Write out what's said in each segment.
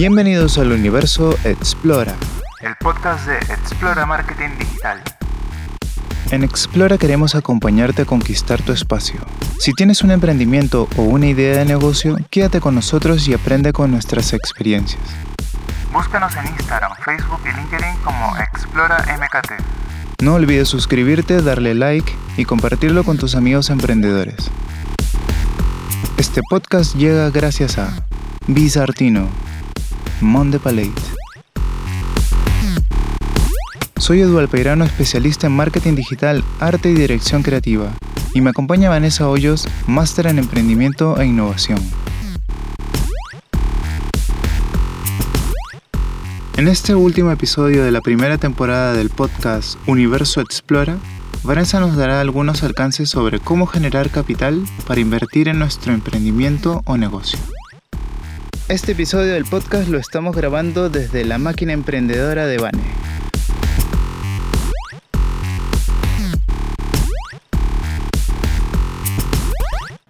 Bienvenidos al universo Explora. El podcast de Explora Marketing Digital. En Explora queremos acompañarte a conquistar tu espacio. Si tienes un emprendimiento o una idea de negocio, quédate con nosotros y aprende con nuestras experiencias. Búscanos en Instagram, Facebook y LinkedIn como Explora MKT. No olvides suscribirte, darle like y compartirlo con tus amigos emprendedores. Este podcast llega gracias a Bizartino, Monde Palette. Soy Edu Alpeirano, especialista en marketing digital, arte y dirección creativa, y me acompaña Vanessa Hoyos, máster en emprendimiento e innovación. En este último episodio de la primera temporada del podcast Universo Explora, Vanessa nos dará algunos alcances sobre cómo generar capital para invertir en nuestro emprendimiento o negocio. Este episodio del podcast lo estamos grabando desde la máquina emprendedora de Vane.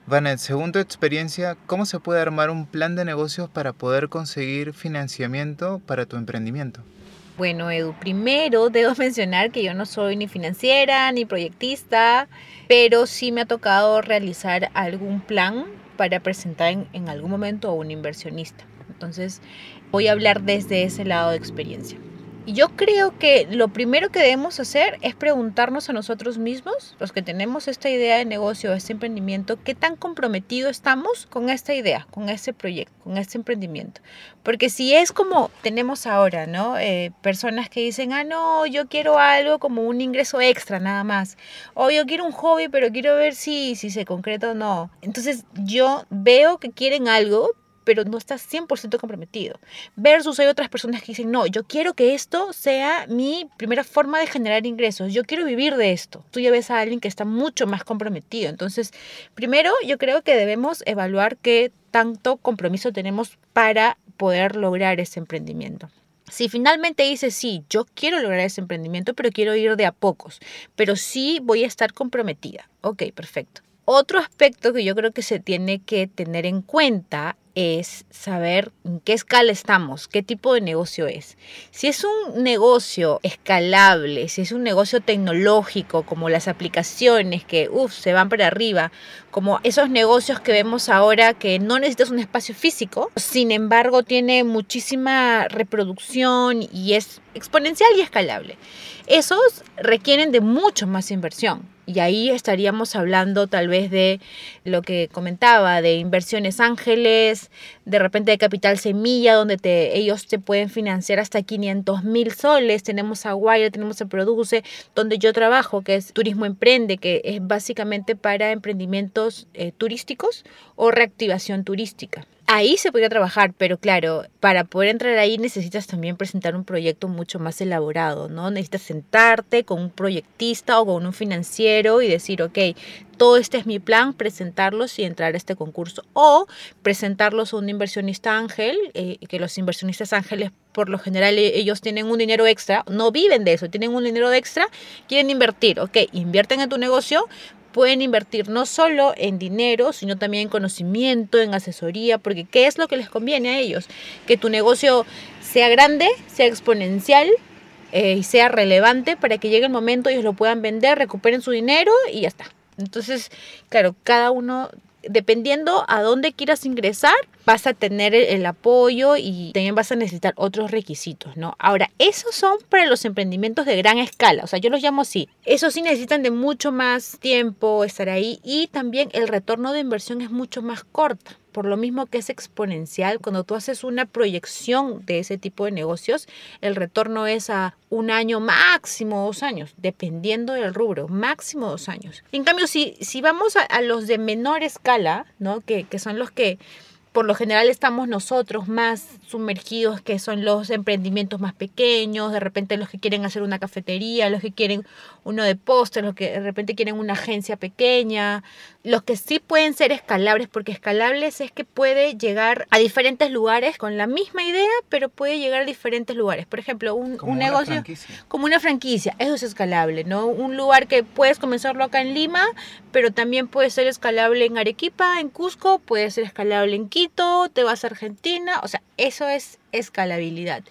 Vane, según tu experiencia, ¿cómo se puede armar un plan de negocios para poder conseguir financiamiento para tu emprendimiento? Bueno, Edu, primero debo mencionar que yo no soy ni financiera ni proyectista, pero sí me ha tocado realizar algún plan para presentar en, algún momento a un inversionista. Entonces, voy a hablar desde ese lado de experiencia. Yo creo que lo primero que debemos hacer es preguntarnos a nosotros mismos, los que tenemos esta idea de negocio, este emprendimiento, qué tan comprometido estamos con esta idea, con este proyecto, con este emprendimiento. Porque si es como tenemos ahora, ¿no? Eh, personas que dicen, ah, no, yo quiero algo como un ingreso extra nada más. O yo quiero un hobby, pero quiero ver si, si se concreta o no. Entonces yo veo que quieren algo, pero no estás 100% comprometido. Versus hay otras personas que dicen, no, yo quiero que esto sea mi primera forma de generar ingresos, yo quiero vivir de esto. Tú ya ves a alguien que está mucho más comprometido. Entonces, primero yo creo que debemos evaluar qué tanto compromiso tenemos para poder lograr ese emprendimiento. Si finalmente dices, sí, yo quiero lograr ese emprendimiento, pero quiero ir de a pocos, pero sí voy a estar comprometida. Ok, perfecto. Otro aspecto que yo creo que se tiene que tener en cuenta es saber en qué escala estamos, qué tipo de negocio es. Si es un negocio escalable, si es un negocio tecnológico, como las aplicaciones que se van para arriba, como esos negocios que vemos ahora que no necesitas un espacio físico, sin embargo tiene muchísima reproducción y es exponencial y escalable. Esos requieren de mucho más inversión. Y ahí estaríamos hablando tal vez de lo que comentaba, de inversiones ángeles, de repente de capital semilla, donde te, ellos te pueden financiar hasta 500 mil soles. Tenemos a Wire, tenemos a Produce, donde yo trabajo, que es Turismo Emprende, que es básicamente para emprendimientos eh, turísticos o reactivación turística ahí se podría trabajar, pero claro, para poder entrar ahí necesitas también presentar un proyecto mucho más elaborado, ¿no? Necesitas sentarte con un proyectista o con un financiero y decir, ok, todo este es mi plan, presentarlos y entrar a este concurso. O presentarlos a un inversionista ángel, eh, que los inversionistas ángeles por lo general e-, ellos tienen un dinero extra, no viven de eso, tienen un dinero extra, quieren invertir, ok, invierten en tu negocio, pueden invertir no solo en dinero, sino también en conocimiento, en asesoría, porque ¿qué es lo que les conviene a ellos? Que tu negocio sea grande, sea exponencial eh, y sea relevante para que llegue el momento ellos lo puedan vender, recuperen su dinero y ya está. Entonces, claro, cada uno dependiendo a dónde quieras ingresar, vas a tener el, apoyo y también vas a necesitar otros requisitos, ¿no? Ahora, esos son para los emprendimientos de gran escala, o sea, yo los llamo así. Esos sí necesitan de mucho más tiempo estar ahí y también el retorno de inversión es mucho más corto por lo mismo que es exponencial, cuando tú haces una proyección de ese tipo de negocios, el retorno es a un año, máximo dos años, dependiendo del rubro, máximo dos años. En cambio, si, si vamos a, los de menor escala, ¿no? que, que son los que por lo general estamos nosotros más sumergidos, que son los emprendimientos más pequeños, de repente los que quieren hacer una cafetería, los que quieren uno de postres, los que de repente quieren una agencia pequeña, los que sí pueden ser escalables, porque escalables es que puede llegar a diferentes lugares con la misma idea, pero puede llegar a diferentes lugares. Por ejemplo, un, un negocio como una franquicia, eso es escalable, ¿no? Un lugar que puedes comenzarlo acá en Lima, pero también puede ser escalable en Arequipa, en Cusco, puede ser escalable en Quito, te vas a Argentina, o sea, eso es escalabilidad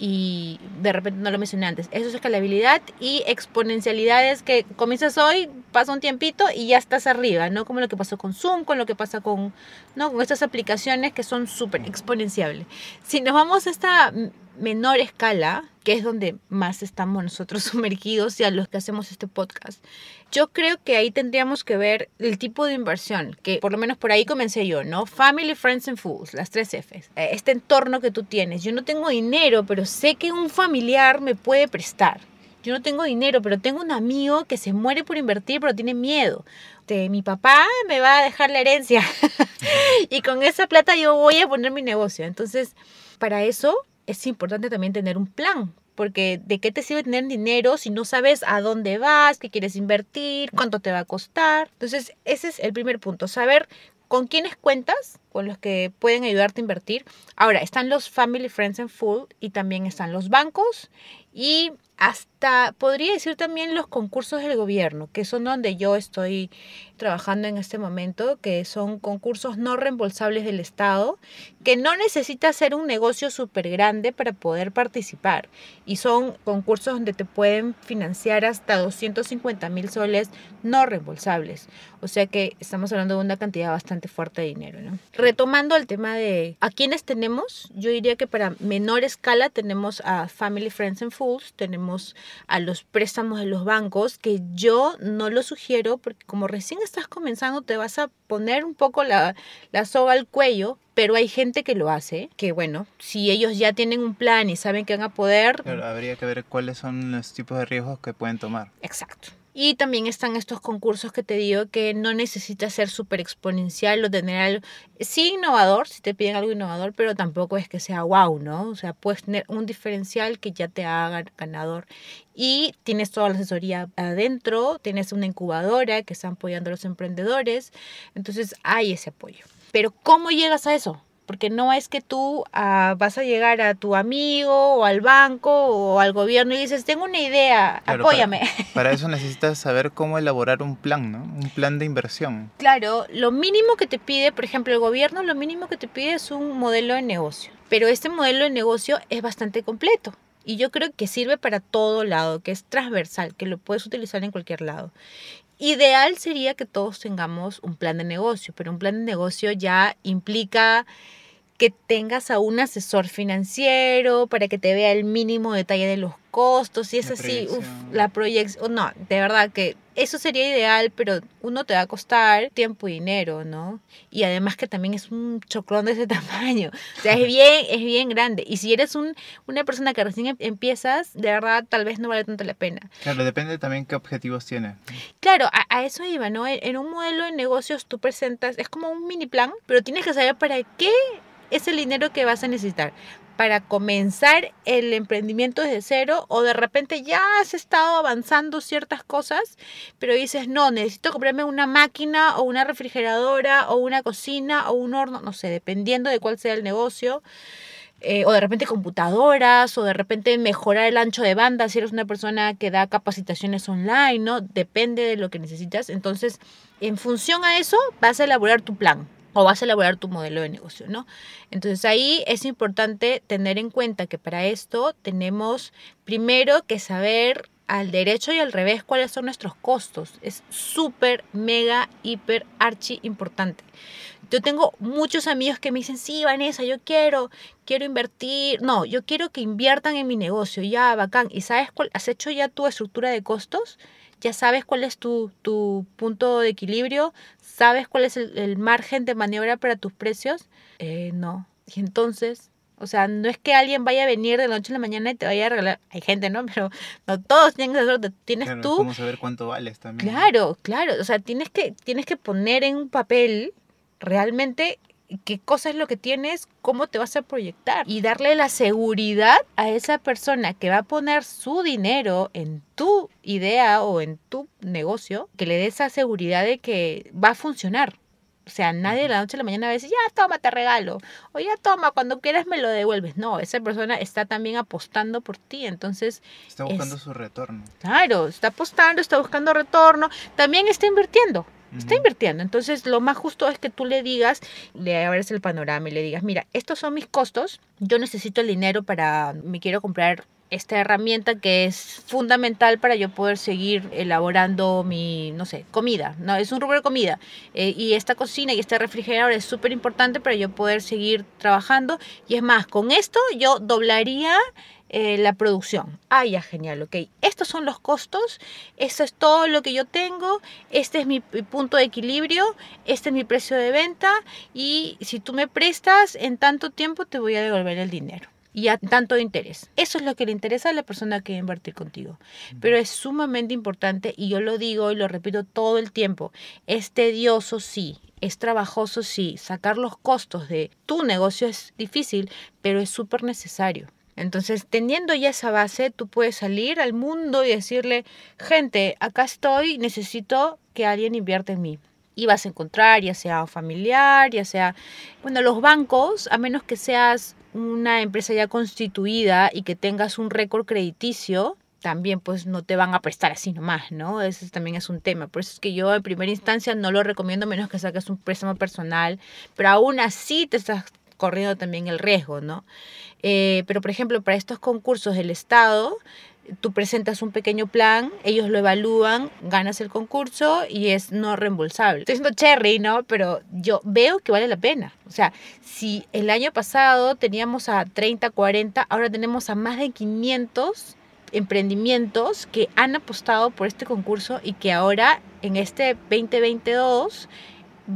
y de repente no lo mencioné antes. Eso es escalabilidad y exponencialidades que comienzas hoy, pasa un tiempito y ya estás arriba, ¿no? Como lo que pasó con Zoom, con lo que pasa con, ¿no? con estas aplicaciones que son súper exponenciables. Si nos vamos a esta menor escala, que es donde más estamos nosotros sumergidos y a los que hacemos este podcast, yo creo que ahí tendríamos que ver el tipo de inversión, que por lo menos por ahí comencé yo, ¿no? Family, Friends and Fools, las tres Fs. Eh, este entorno que tú tienes. Yo no tengo dinero, pero sé que un familiar me puede prestar. Yo no tengo dinero, pero tengo un amigo que se muere por invertir, pero tiene miedo. De, mi papá me va a dejar la herencia y con esa plata yo voy a poner mi negocio. Entonces, para eso es importante también tener un plan, porque ¿de qué te sirve tener dinero si no sabes a dónde vas, qué quieres invertir, cuánto te va a costar? Entonces, ese es el primer punto, saber con quiénes cuentas, con los que pueden ayudarte a invertir. Ahora, están los Family, Friends and Full y también están los bancos y hasta podría decir también los concursos del gobierno, que son donde yo estoy trabajando en este momento, que son concursos no reembolsables del Estado, que no necesitas ser un negocio súper grande para poder participar. Y son concursos donde te pueden financiar hasta 250 mil soles no reembolsables. O sea que estamos hablando de una cantidad bastante fuerte de dinero. Retomando el tema de a quiénes tenemos, yo diría que para menor escala tenemos a Family, Friends and Fools, tenemos a los préstamos de los bancos, que yo no lo sugiero porque como recién estás comenzando te vas a poner un poco la, la soga al cuello, pero hay gente que lo hace, que bueno, si ellos ya tienen un plan y saben que van a poder... Pero habría que ver cuáles son los tipos de riesgos que pueden tomar. Exacto. Y también están estos concursos que te digo que no necesitas ser súper exponencial o tener algo, sí innovador, si te piden algo innovador, pero tampoco es que sea wow, ¿no? O sea, puedes tener un diferencial que ya te haga ganador. Y tienes toda la asesoría adentro, tienes una incubadora que está apoyando a los emprendedores, entonces hay ese apoyo. Pero ¿cómo llegas a eso? Porque no es que tú ah, vas a llegar a tu amigo o al banco o al gobierno y dices, tengo una idea, apóyame. Para, eso necesitas saber cómo elaborar un plan, ¿no? Un plan de inversión. Claro, lo mínimo que te pide, por ejemplo, el gobierno, lo mínimo que te pide es un modelo de negocio, pero este modelo de negocio es bastante completo. Y yo creo que sirve para todo lado, que es transversal, que lo puedes utilizar en cualquier lado. Ideal sería que todos tengamos un plan de negocio, pero un plan de negocio ya implica que tengas a un asesor financiero para que te vea el mínimo detalle de los costos y es así, la proyección, no, de verdad que eso sería ideal, pero uno te va a costar tiempo y dinero, ¿no? Y además que también es un choclón de ese tamaño, o sea, es bien, es bien grande. Y si eres un, una persona que recién em, empiezas, de verdad tal vez no vale tanto la pena. Claro, depende también qué objetivos tienes. Claro, a, a eso iba, ¿no? En, en un modelo de negocios tú presentas, es como un mini plan, pero tienes que saber para qué es el dinero que vas a necesitar para comenzar el emprendimiento desde cero o de repente ya has estado avanzando ciertas cosas, pero dices, no, necesito comprarme una máquina o una refrigeradora o una cocina o un horno, no sé, dependiendo de cuál sea el negocio. Eh, o de repente computadoras, o de repente mejorar el ancho de banda si eres una persona que da capacitaciones online, ¿no? Depende de lo que necesitas. Entonces, en función a eso, vas a elaborar tu plan o vas a elaborar tu modelo de negocio, ¿no? Entonces ahí es importante tener en cuenta que para esto tenemos primero que saber al derecho y al revés cuáles son nuestros costos. Es súper, mega, hiper, archi importante. Yo tengo muchos amigos que me dicen, sí, Vanessa, yo quiero, quiero invertir. No, yo quiero que inviertan en mi negocio, ya, bacán. ¿Y sabes cuál? ¿Has hecho ya tu estructura de costos? ya sabes cuál es tu, tu punto de equilibrio, sabes cuál es el, margen de maniobra para tus precios. Eh, no. Y entonces, o sea, no es que alguien vaya a venir de la noche a la mañana y te vaya a regalar. Hay gente, ¿no? Pero no todos tienen que hacerlo. Tienes claro, tú. ¿Cómo saber cuánto vales también? Claro, claro. O sea, tienes que, tienes que poner en un papel realmente qué cosa es lo que tienes, cómo te vas a proyectar y darle la seguridad a esa persona que va a poner su dinero en tu idea o en tu negocio, que le dé esa seguridad de que va a funcionar. O sea, nadie de la noche a la mañana va a decir, ya toma, te regalo. O ya toma, cuando quieras me lo devuelves. No, esa persona está también apostando por ti. Entonces. Está buscando su retorno. Claro, está apostando, está buscando retorno. También está invirtiendo. Está invirtiendo. Entonces, lo más justo es que tú le digas, le abres el panorama y le digas, mira, estos son mis costos. Yo necesito el dinero para, me quiero comprar esta herramienta que es fundamental para yo poder seguir elaborando mi, no sé, comida, ¿no? Es un rubro de comida. Eh, y esta cocina y este refrigerador es súper importante para yo poder seguir trabajando. Y es más, con esto yo doblaría eh, la producción. Ah, ya, genial, ok. Estos son los costos, esto es todo lo que yo tengo, este es mi punto de equilibrio, este es mi precio de venta y si tú me prestas, en tanto tiempo te voy a devolver el dinero y a tanto interés. Eso es lo que le interesa a la persona que va invertir contigo. Pero es sumamente importante y yo lo digo y lo repito todo el tiempo. Es tedioso, sí. Es trabajoso, sí. Sacar los costos de tu negocio es difícil, pero es súper necesario. Entonces, teniendo ya esa base, tú puedes salir al mundo y decirle, gente, acá estoy, necesito que alguien invierta en mí y vas a encontrar, ya sea familiar, ya sea, bueno, los bancos, a menos que seas una empresa ya constituida y que tengas un récord crediticio, también pues no te van a prestar así nomás, ¿no? Ese también es un tema. Por eso es que yo en primera instancia no lo recomiendo menos que saques un préstamo personal, pero aún así te estás corriendo también el riesgo, ¿no? Eh, pero por ejemplo, para estos concursos del Estado, tú presentas un pequeño plan, ellos lo evalúan, ganas el concurso y es no reembolsable. Estoy siendo cherry, ¿no? Pero yo veo que vale la pena. O sea, si el año pasado teníamos a 30, 40, ahora tenemos a más de 500 emprendimientos que han apostado por este concurso y que ahora en este 2022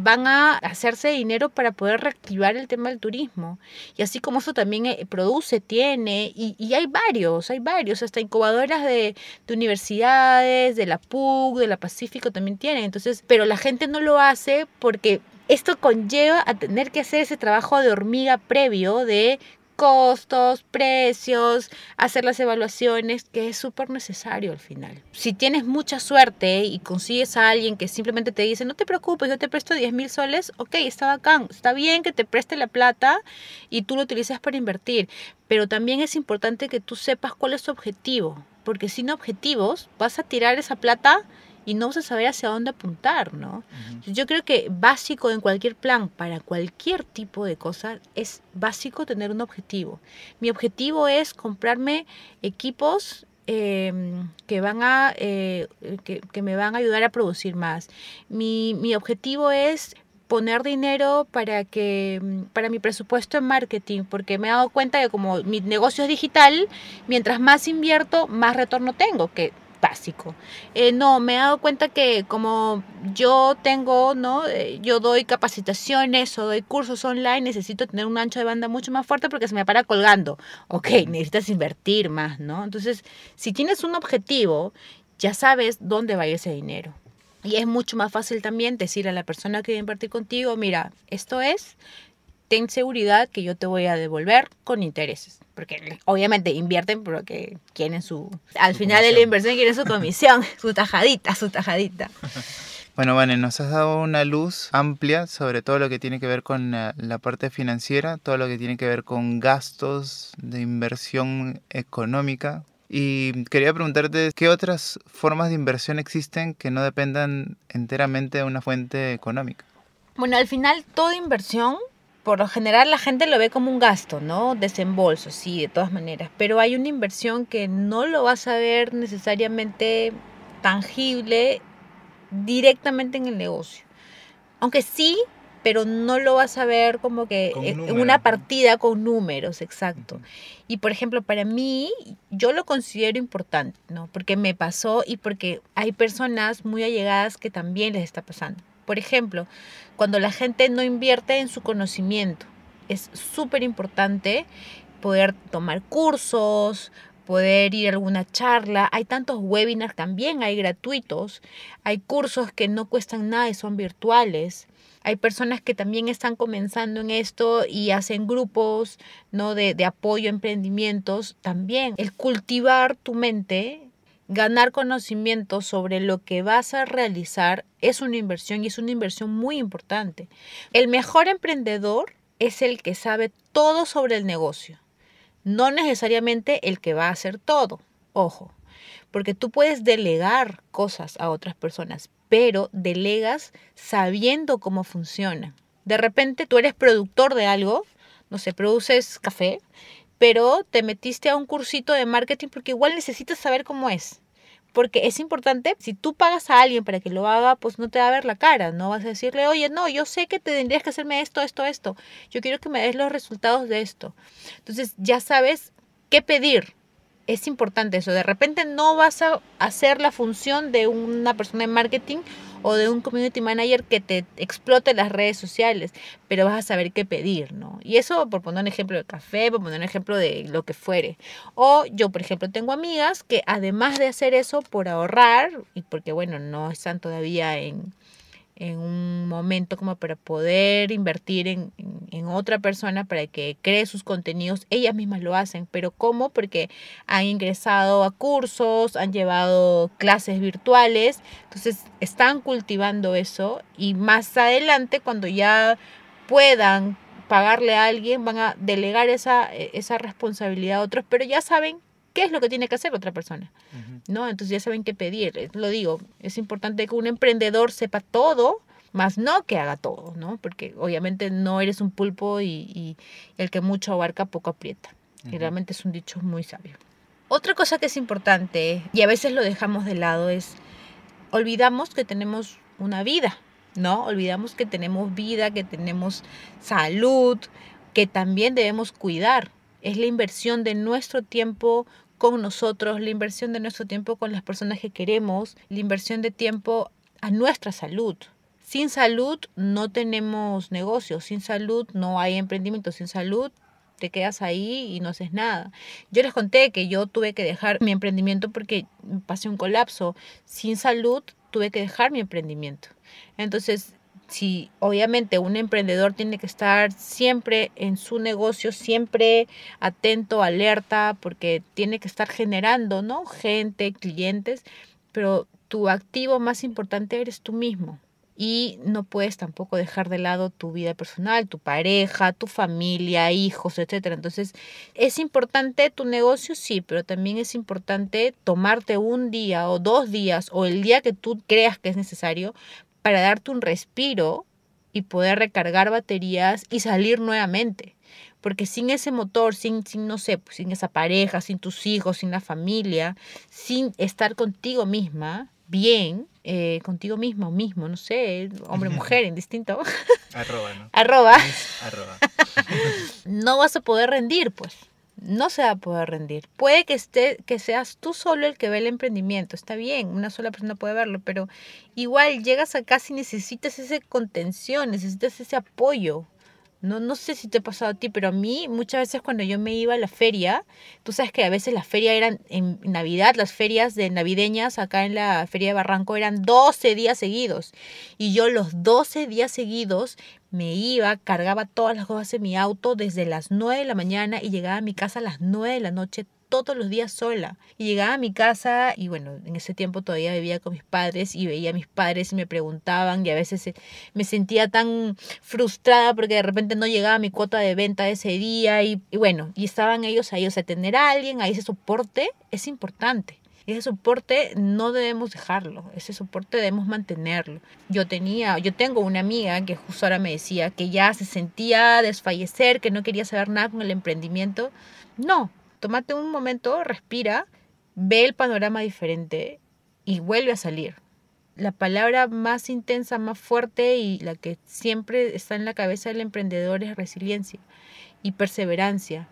van a hacerse dinero para poder reactivar el tema del turismo. Y así como eso también eh, produce, tiene, y, hay varios, hay varios, hasta incubadoras de, de, universidades, de la PUC, de la Pacífico también tienen. Entonces, pero la gente no lo hace porque esto conlleva a tener que hacer ese trabajo de hormiga previo de costos, precios, hacer las evaluaciones, que es súper necesario al final. Si tienes mucha suerte y consigues a alguien que simplemente te dice, no te preocupes, yo te presto 10 mil soles, ok, está bacán, está bien que te preste la plata y tú lo utilices para invertir, pero también es importante que tú sepas cuál es tu objetivo, porque sin objetivos vas a tirar esa plata y no vas a saber hacia dónde apuntar, ¿no? Yo creo que básico en cualquier plan, para cualquier tipo de cosa, es básico tener un objetivo. Mi objetivo es comprarme equipos em, que van a eh, que, me van a ayudar a producir más. Mi, mi objetivo es poner dinero para que para mi presupuesto en marketing porque me he dado cuenta que como mi negocio es digital mientras más invierto más retorno tengo que básico. Eh, no, me he dado cuenta que como yo tengo, ¿no? Eh, yo doy capacitaciones o doy cursos online, necesito tener un ancho de banda mucho más fuerte porque se me para colgando. Ok, necesitas invertir más, ¿no? Entonces, si tienes un objetivo, ya sabes dónde va a ir ese dinero. Y es mucho más fácil también decir a la persona que va a invertir contigo, mira, esto es, ten seguridad que yo te voy a devolver con intereses porque obviamente invierten porque quieren su, al final de la inversión quieren su comisión, su tajadita, su tajadita. Bueno, Vane, nos has dado una luz amplia sobre todo lo que tiene que ver con la, la, parte financiera, todo lo que tiene que ver con gastos de inversión económica. Y quería preguntarte, ¿qué otras formas de inversión existen que no dependan enteramente de una fuente económica? Bueno, al final toda inversión por lo general la gente lo ve como un gasto, ¿no? Desembolso, sí, de todas maneras. Pero hay una inversión que no lo vas a ver necesariamente tangible directamente en el negocio. Aunque sí, pero no lo vas a ver como que en una partida con números, exacto. Y por ejemplo, para mí, yo lo considero importante, ¿no? Porque me pasó y porque hay personas muy allegadas que también les está pasando. Por ejemplo, cuando la gente no invierte en su conocimiento, es súper importante poder tomar cursos, poder ir a alguna charla. Hay tantos webinars también, hay gratuitos, hay cursos que no cuestan nada y son virtuales. Hay personas que también están comenzando en esto y hacen grupos ¿no? de, de apoyo a emprendimientos. También el cultivar tu mente ganar conocimiento sobre lo que vas a realizar es una inversión y es una inversión muy importante. El mejor emprendedor es el que sabe todo sobre el negocio, no necesariamente el que va a hacer todo, ojo, porque tú puedes delegar cosas a otras personas, pero delegas sabiendo cómo funciona. De repente tú eres productor de algo, no sé, produces café, pero te metiste a un cursito de marketing porque igual necesitas saber cómo es. Porque es importante, si tú pagas a alguien para que lo haga, pues no te va a ver la cara, no vas a decirle, oye, no, yo sé que te tendrías que hacerme esto, esto, esto. Yo quiero que me des los resultados de esto. Entonces ya sabes qué pedir. Es importante eso. De repente no vas a hacer la función de una persona en marketing o de un community manager que te explote las redes sociales, pero vas a saber qué pedir, ¿no? Y eso por poner un ejemplo de café, por poner un ejemplo de lo que fuere. O yo, por ejemplo, tengo amigas que además de hacer eso por ahorrar, y porque bueno, no están todavía en en un momento como para poder invertir en, en, otra persona para que cree sus contenidos, ellas mismas lo hacen, pero ¿cómo? Porque han ingresado a cursos, han llevado clases virtuales, entonces están cultivando eso y más adelante cuando ya puedan pagarle a alguien, van a delegar esa, esa responsabilidad a otros, pero ya saben qué es lo que tiene que hacer otra persona, ¿no? Entonces ya saben qué pedir. Lo digo, es importante que un emprendedor sepa todo, más no que haga todo, ¿no? Porque obviamente no eres un pulpo y, el que mucho abarca poco aprieta. Y realmente es un dicho muy sabio. Otra cosa que es importante y a veces lo dejamos de lado es olvidamos que tenemos una vida, ¿no? Olvidamos que tenemos vida, que tenemos salud, que también debemos cuidar. Es la inversión de nuestro tiempo con nosotros, la inversión de nuestro tiempo con las personas que queremos, la inversión de tiempo a nuestra salud. Sin salud no tenemos negocios, sin salud no hay emprendimiento, sin salud te quedas ahí y no haces nada. Yo les conté que yo tuve que dejar mi emprendimiento porque pasé un colapso. Sin salud tuve que dejar mi emprendimiento. Entonces, si obviamente un emprendedor tiene que estar siempre en su negocio, siempre atento, alerta, porque tiene que estar generando, ¿no? Gente, clientes, pero tu activo más importante eres tú mismo. Y no puedes tampoco dejar de lado tu vida personal, tu pareja, tu familia, hijos, etc. Entonces, es importante tu negocio, sí, pero también es importante tomarte un día o dos días o el día que tú creas que es necesario para darte un respiro y poder recargar baterías y salir nuevamente. Porque sin ese motor, sin, sin no sé, pues, sin esa pareja, sin tus hijos, sin la familia, sin estar contigo misma, bien, eh, contigo mismo, mismo, no sé, hombre, mujer, indistinto. Arroba, ¿no? Arroba. Arroba. no vas a poder rendir, pues no se va a poder rendir. Puede que, esté, que seas tú solo el que ve el emprendimiento, está bien, una sola persona puede verlo, pero igual llegas acá si necesitas ese contención, necesitas ese apoyo, no, no sé si te ha pasado a ti, pero a mí muchas veces cuando yo me iba a la feria, tú sabes que a veces las ferias eran en Navidad, las ferias de navideñas acá en la feria de Barranco eran 12 días seguidos. Y yo los 12 días seguidos me iba, cargaba todas las cosas en mi auto desde las 9 de la mañana y llegaba a mi casa a las 9 de la noche todos los días sola. Y llegaba a mi casa y bueno, en ese tiempo todavía vivía con mis padres y veía a mis padres y me preguntaban y a veces eh, me sentía tan frustrada porque de repente no llegaba mi cuota de venta ese día y, bueno, y estaban ellos ahí, o sea, tener a alguien ahí, ese soporte es importante. Ese soporte no debemos dejarlo, ese soporte debemos mantenerlo. Yo tenía, yo tengo una amiga que justo ahora me decía que ya se sentía desfallecer, que no quería saber nada con el emprendimiento. No, tómate un momento, respira, ve el panorama diferente y vuelve a salir. La palabra más intensa, más fuerte y la que siempre está en la cabeza del emprendedor es resiliencia y perseverancia.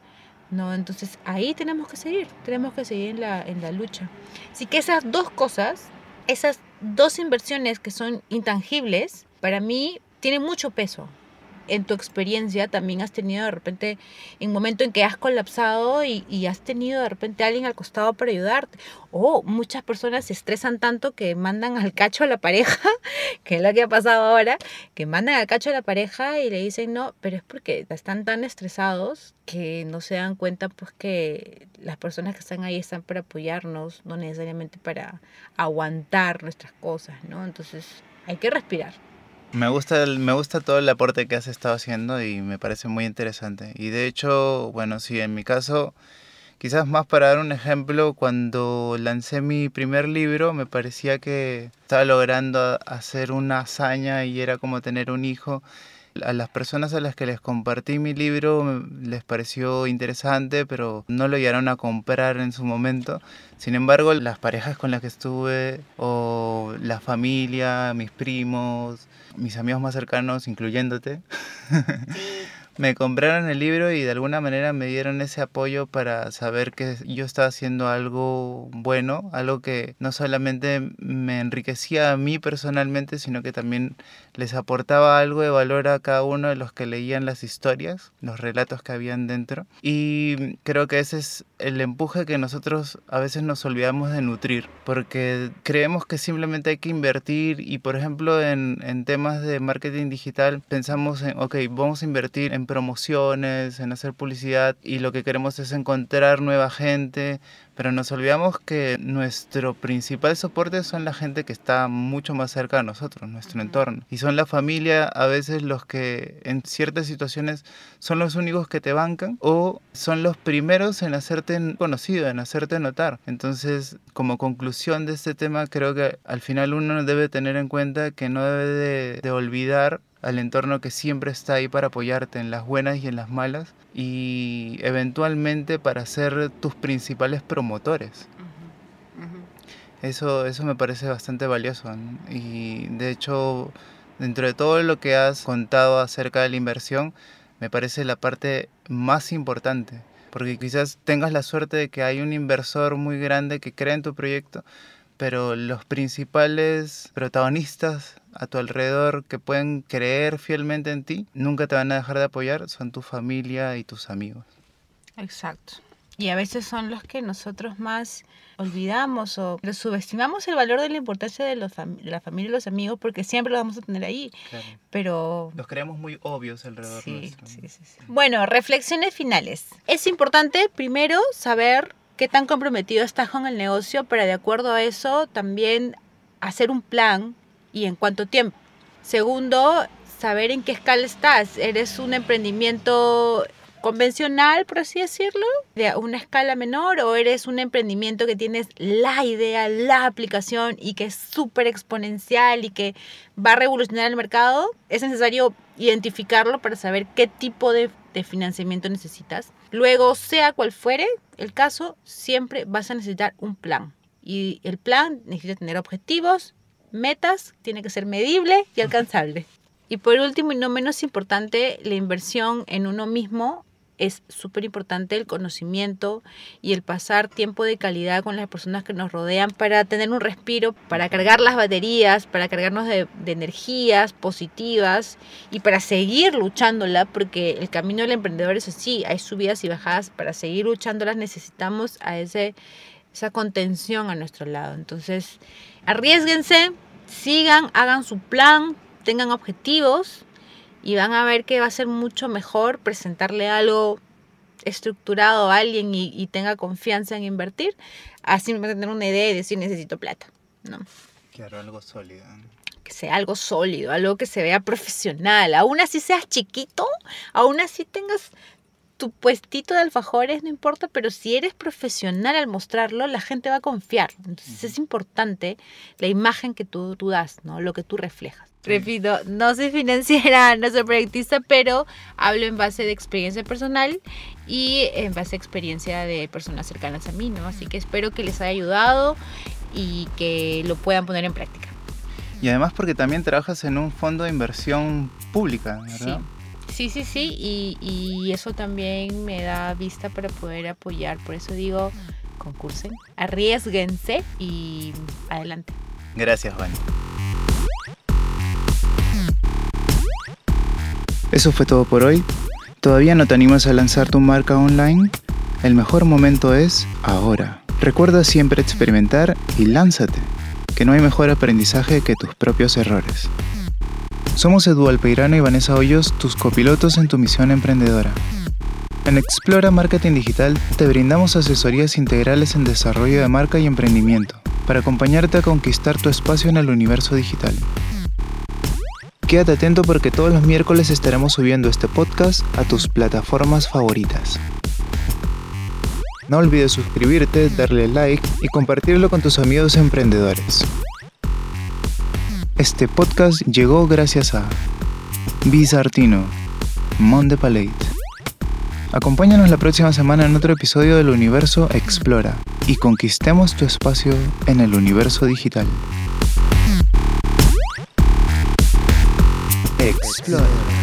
¿no? Entonces ahí tenemos que seguir, tenemos que seguir en la, en la lucha. Así que esas dos cosas, esas dos inversiones que son intangibles, para mí tienen mucho peso, en tu experiencia también has tenido de repente un momento en que has colapsado y, has tenido de repente alguien al costado para ayudarte. O muchas personas se estresan tanto que mandan al cacho a la pareja, que es lo que ha pasado ahora, que mandan al cacho a la pareja y le dicen no, pero es porque están tan estresados que no se dan cuenta pues que las personas que están ahí están para apoyarnos, no necesariamente para aguantar nuestras cosas, ¿no? Entonces hay que respirar. Me gusta, me gusta todo el aporte que has estado haciendo y me parece muy interesante. Y de hecho, bueno, sí, en mi caso, quizás más para dar un ejemplo, cuando lancé mi primer libro, me parecía que estaba logrando hacer una hazaña y era como tener un hijo. A las personas a las que les compartí mi libro les pareció interesante, pero no lo llegaron a comprar en su momento. Sin embargo, las parejas con las que estuve, o la familia, mis primos, mis amigos más cercanos, incluyéndote, me compraron el libro y de alguna manera me dieron ese apoyo para saber que yo estaba haciendo algo bueno, algo que no solamente me enriquecía a mí personalmente, sino que también les aportaba algo de valor a cada uno de los que leían las historias, los relatos que habían dentro. Y creo que ese es el empuje que nosotros a veces nos olvidamos de nutrir, porque creemos que simplemente hay que invertir y por ejemplo en, en temas de marketing digital pensamos en, ok, vamos a invertir en promociones, en hacer publicidad y lo que queremos es encontrar nueva gente, pero nos olvidamos que nuestro principal soporte son la gente que está mucho más cerca de nosotros, nuestro entorno. Y son la familia a veces los que en ciertas situaciones son los únicos que te bancan o son los primeros en hacerte conocido, en hacerte notar. Entonces, como conclusión de este tema, creo que al final uno debe tener en cuenta que no debe de, de olvidar al entorno que siempre está ahí para apoyarte en las buenas y en las malas y eventualmente para ser tus principales promotores. Eso, eso me parece bastante valioso y de hecho dentro de todo lo que has contado acerca de la inversión me parece la parte más importante porque quizás tengas la suerte de que hay un inversor muy grande que cree en tu proyecto pero los principales protagonistas a tu alrededor que pueden creer fielmente en ti, nunca te van a dejar de apoyar, son tu familia y tus amigos. Exacto. Y a veces son los que nosotros más olvidamos o subestimamos el valor de la importancia de, los la familia y los amigos porque siempre los vamos a tener ahí. Pero... Los creemos muy obvios alrededor sí, Sí, sí, sí. Bueno, reflexiones finales. Es importante primero saber qué tan comprometido estás con el negocio para de acuerdo a eso también hacer un plan y en cuánto tiempo. Segundo, saber en qué escala estás. ¿Eres un emprendimiento convencional, por así decirlo, de una escala menor, o eres un emprendimiento que tienes la idea, la aplicación y que es súper exponencial y que va a revolucionar el mercado? Es necesario identificarlo para saber qué tipo de, de financiamiento necesitas. Luego, sea cual fuere el caso, siempre vas a necesitar un plan. Y el plan necesita tener objetivos, metas, tiene que ser medible y alcanzable. Y por último y no menos importante, la inversión en uno mismo es súper importante el conocimiento y el pasar tiempo de calidad con las personas que nos rodean para tener un respiro, para cargar las baterías, para cargarnos de, energías positivas y para seguir luchándola, porque el camino del emprendedor es así, hay subidas y bajadas, para seguir luchándolas necesitamos a ese, esa contención a nuestro lado. Entonces, arriesguense, sigan, hagan su plan, tengan objetivos y van a ver que va a ser mucho mejor presentarle algo estructurado a alguien y, tenga confianza en invertir, así me tener una idea y decir necesito plata, ¿no? Claro, algo sólido. Que sea algo sólido, algo que se vea profesional, aún así seas chiquito, aún así tengas tu puestito de alfajores, no importa, pero si eres profesional al mostrarlo, la gente va a confiar. Entonces es importante la imagen que tú, tú das, ¿no? Lo que tú reflejas. Repito, no soy financiera, no soy proyectista, pero hablo en base de experiencia personal y en base a experiencia de personas cercanas a mí, ¿no? Así que espero que les haya ayudado y que lo puedan poner en práctica. Y además porque también trabajas en un fondo de inversión pública, ¿verdad? Sí, sí, sí, y, y eso también me da vista para poder apoyar. Por eso digo, concursen, arriesguense y adelante. Gracias, Juan. Eso fue todo por hoy. ¿Todavía no te animas a lanzar tu marca online? El mejor momento es ahora. Recuerda siempre experimentar y lánzate, que no hay mejor aprendizaje que tus propios errores. Somos Edu Alpeirano y Vanessa Hoyos, tus copilotos en tu misión emprendedora. En Explora Marketing Digital te brindamos asesorías integrales en desarrollo de marca y emprendimiento para acompañarte a conquistar tu espacio en el universo digital. Quédate atento porque todos los miércoles estaremos subiendo este podcast a tus plataformas favoritas. No olvides suscribirte, darle like y compartirlo con tus amigos emprendedores. Este podcast llegó gracias a Bizartino, Monde Palette. Acompáñanos la próxima semana en otro episodio del Universo Explora y conquistemos tu espacio en el universo digital. Explora.